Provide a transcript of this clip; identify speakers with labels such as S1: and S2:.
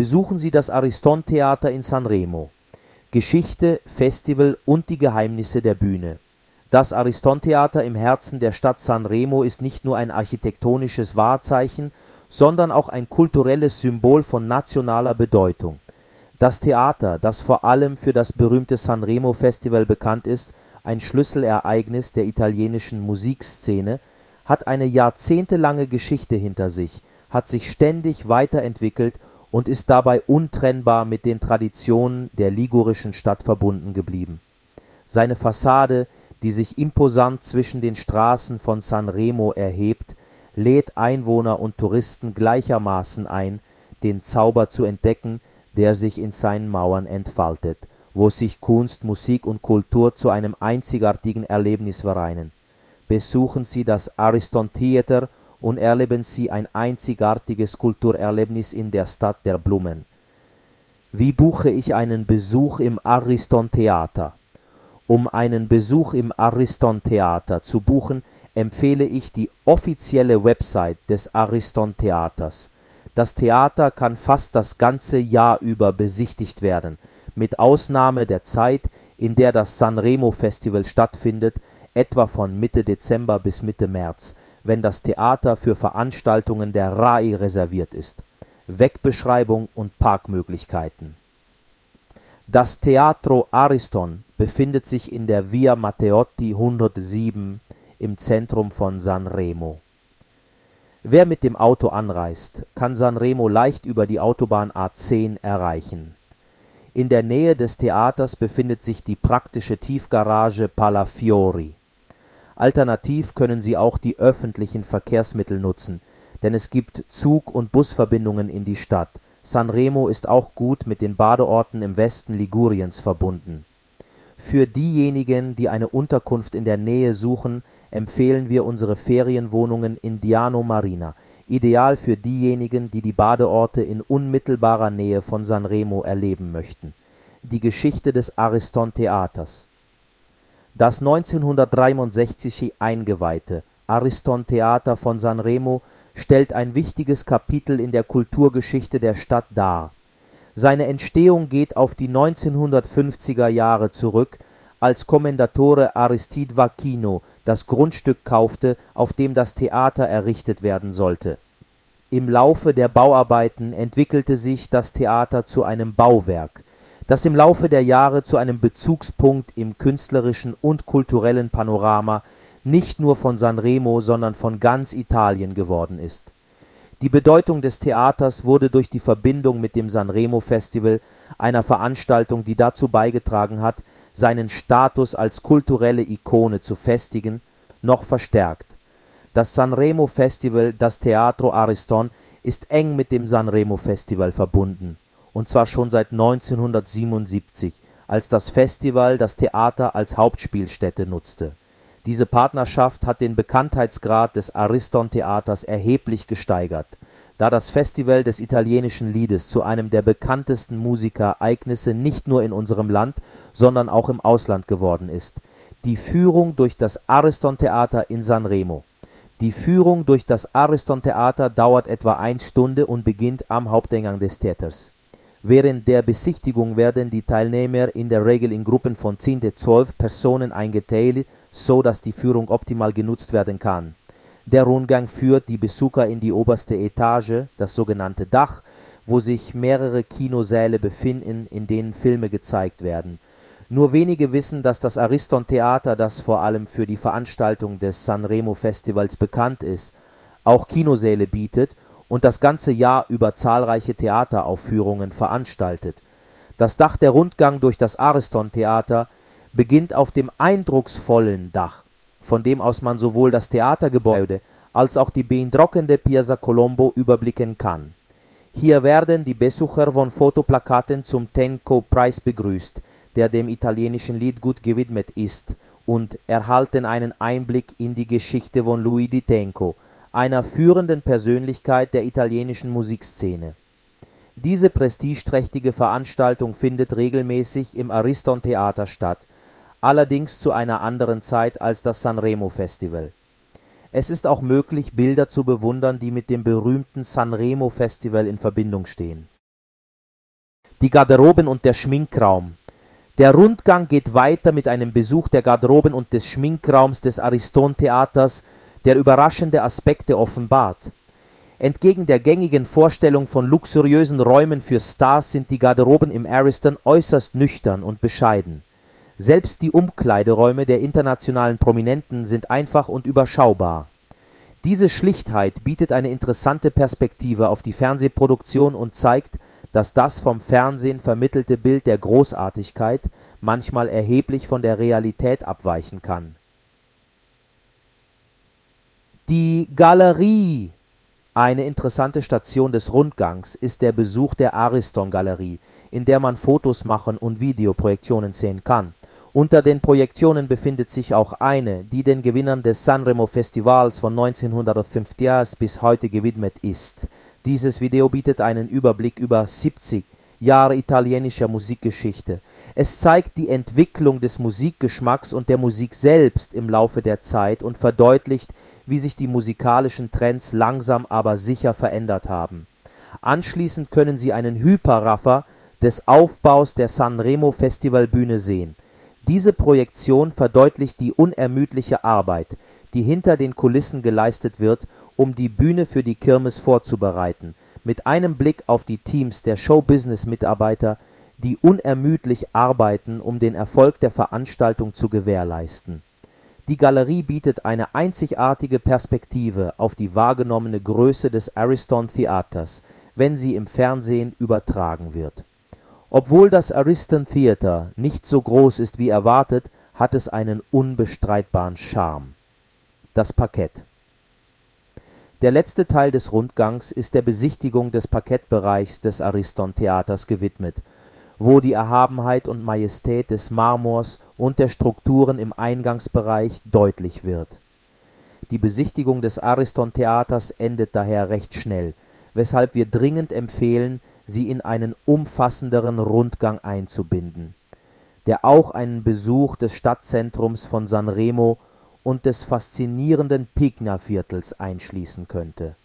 S1: besuchen Sie das Ariston-Theater in Sanremo. Geschichte, Festival und die Geheimnisse der Bühne. Das Ariston-Theater im Herzen der Stadt Sanremo ist nicht nur ein architektonisches Wahrzeichen, sondern auch ein kulturelles Symbol von nationaler Bedeutung. Das Theater, das vor allem für das berühmte Sanremo-Festival bekannt ist, ein Schlüsselereignis der italienischen Musikszene, hat eine jahrzehntelange Geschichte hinter sich, hat sich ständig weiterentwickelt und ist dabei untrennbar mit den Traditionen der ligurischen Stadt verbunden geblieben. Seine Fassade, die sich imposant zwischen den Straßen von Sanremo erhebt, lädt Einwohner und Touristen gleichermaßen ein, den Zauber zu entdecken, der sich in seinen Mauern entfaltet, wo sich Kunst, Musik und Kultur zu einem einzigartigen Erlebnis vereinen. Besuchen Sie das Ariston Theater und erleben Sie ein einzigartiges Kulturerlebnis in der Stadt der Blumen. Wie buche ich einen Besuch im Ariston Theater? Um einen Besuch im Ariston Theater zu buchen, empfehle ich die offizielle Website des Ariston Theaters. Das Theater kann fast das ganze Jahr über besichtigt werden, mit Ausnahme der Zeit, in der das Sanremo Festival stattfindet, etwa von Mitte Dezember bis Mitte März, wenn das Theater für Veranstaltungen der RAI reserviert ist. Wegbeschreibung und Parkmöglichkeiten Das Teatro Ariston befindet sich in der Via Matteotti 107 im Zentrum von Sanremo. Wer mit dem Auto anreist, kann Sanremo leicht über die Autobahn A10 erreichen. In der Nähe des Theaters befindet sich die praktische Tiefgarage Palafiori Alternativ können Sie auch die öffentlichen Verkehrsmittel nutzen, denn es gibt Zug und Busverbindungen in die Stadt. Sanremo ist auch gut mit den Badeorten im Westen Liguriens verbunden. Für diejenigen, die eine Unterkunft in der Nähe suchen, empfehlen wir unsere Ferienwohnungen in Diano Marina, ideal für diejenigen, die die Badeorte in unmittelbarer Nähe von Sanremo erleben möchten. Die Geschichte des Ariston Theaters das 1963 eingeweihte Ariston-Theater von Sanremo stellt ein wichtiges Kapitel in der Kulturgeschichte der Stadt dar. Seine Entstehung geht auf die 1950er Jahre zurück, als Commendatore Aristide Vakino das Grundstück kaufte, auf dem das Theater errichtet werden sollte. Im Laufe der Bauarbeiten entwickelte sich das Theater zu einem Bauwerk das im Laufe der Jahre zu einem Bezugspunkt im künstlerischen und kulturellen Panorama nicht nur von Sanremo, sondern von ganz Italien geworden ist. Die Bedeutung des Theaters wurde durch die Verbindung mit dem Sanremo-Festival, einer Veranstaltung, die dazu beigetragen hat, seinen Status als kulturelle Ikone zu festigen, noch verstärkt. Das Sanremo-Festival, das Teatro Ariston, ist eng mit dem Sanremo-Festival verbunden und zwar schon seit 1977, als das Festival das Theater als Hauptspielstätte nutzte. Diese Partnerschaft hat den Bekanntheitsgrad des Ariston-Theaters erheblich gesteigert, da das Festival des italienischen Liedes zu einem der bekanntesten Musikereignisse nicht nur in unserem Land, sondern auch im Ausland geworden ist. Die Führung durch das Ariston-Theater in Sanremo Die Führung durch das Ariston-Theater dauert etwa eine Stunde und beginnt am Haupteingang des Theaters Während der Besichtigung werden die Teilnehmer in der Regel in Gruppen von 10 bis 12 Personen eingeteilt, so dass die Führung optimal genutzt werden kann. Der Rundgang führt die Besucher in die oberste Etage, das sogenannte Dach, wo sich mehrere Kinosäle befinden, in denen Filme gezeigt werden. Nur wenige wissen, dass das Ariston Theater, das vor allem für die Veranstaltung des Sanremo Festivals bekannt ist, auch Kinosäle bietet und das ganze Jahr über zahlreiche Theateraufführungen veranstaltet. Das Dach der Rundgang durch das Ariston-Theater beginnt auf dem eindrucksvollen Dach, von dem aus man sowohl das Theatergebäude als auch die beeindruckende Piazza Colombo überblicken kann. Hier werden die Besucher von Fotoplakaten zum Tenco-Preis begrüßt, der dem italienischen Lied gut gewidmet ist, und erhalten einen Einblick in die Geschichte von Luigi Tenco einer führenden Persönlichkeit der italienischen Musikszene. Diese prestigeträchtige Veranstaltung findet regelmäßig im Ariston-Theater statt, allerdings zu einer anderen Zeit als das Sanremo-Festival. Es ist auch möglich, Bilder zu bewundern, die mit dem berühmten Sanremo-Festival in Verbindung stehen Die Garderoben und der Schminkraum. Der Rundgang geht weiter mit einem Besuch der Garderoben und des Schminkraums des Ariston-Theaters, der überraschende Aspekte offenbart. Entgegen der gängigen Vorstellung von luxuriösen Räumen für Stars sind die Garderoben im Ariston äußerst nüchtern und bescheiden. Selbst die Umkleideräume der internationalen Prominenten sind einfach und überschaubar. Diese Schlichtheit bietet eine interessante Perspektive auf die Fernsehproduktion und zeigt, dass das vom Fernsehen vermittelte Bild der Großartigkeit manchmal erheblich von der Realität abweichen kann. Die Galerie Eine interessante Station des Rundgangs ist der Besuch der Ariston-Galerie, in der man Fotos machen und Videoprojektionen sehen kann. Unter den Projektionen befindet sich auch eine, die den Gewinnern des Sanremo-Festivals von 1950 bis heute gewidmet ist. Dieses Video bietet einen Überblick über 70 Jahre italienischer Musikgeschichte. Es zeigt die Entwicklung des Musikgeschmacks und der Musik selbst im Laufe der Zeit und verdeutlicht, wie sich die musikalischen Trends langsam aber sicher verändert haben. Anschließend können Sie einen Hyperraffer des Aufbaus der Sanremo-Festivalbühne sehen diese Projektion verdeutlicht die unermüdliche Arbeit, die hinter den Kulissen geleistet wird, um die Bühne für die Kirmes vorzubereiten, mit einem Blick auf die Teams der Show-Business-Mitarbeiter, die unermüdlich arbeiten, um den Erfolg der Veranstaltung zu gewährleisten. Die Galerie bietet eine einzigartige Perspektive auf die wahrgenommene Größe des Ariston Theaters, wenn sie im Fernsehen übertragen wird obwohl das Ariston Theater nicht so groß ist wie erwartet, hat es einen unbestreitbaren Charme. Das Parkett Der letzte Teil des Rundgangs ist der Besichtigung des Parkettbereichs des Ariston-Theaters gewidmet, wo die Erhabenheit und Majestät des Marmors und der Strukturen im Eingangsbereich deutlich wird. Die Besichtigung des Ariston-Theaters endet daher recht schnell, weshalb wir dringend empfehlen sie in einen umfassenderen Rundgang einzubinden, der auch einen Besuch des Stadtzentrums von Sanremo und des faszinierenden Pigna-Viertels einschließen könnte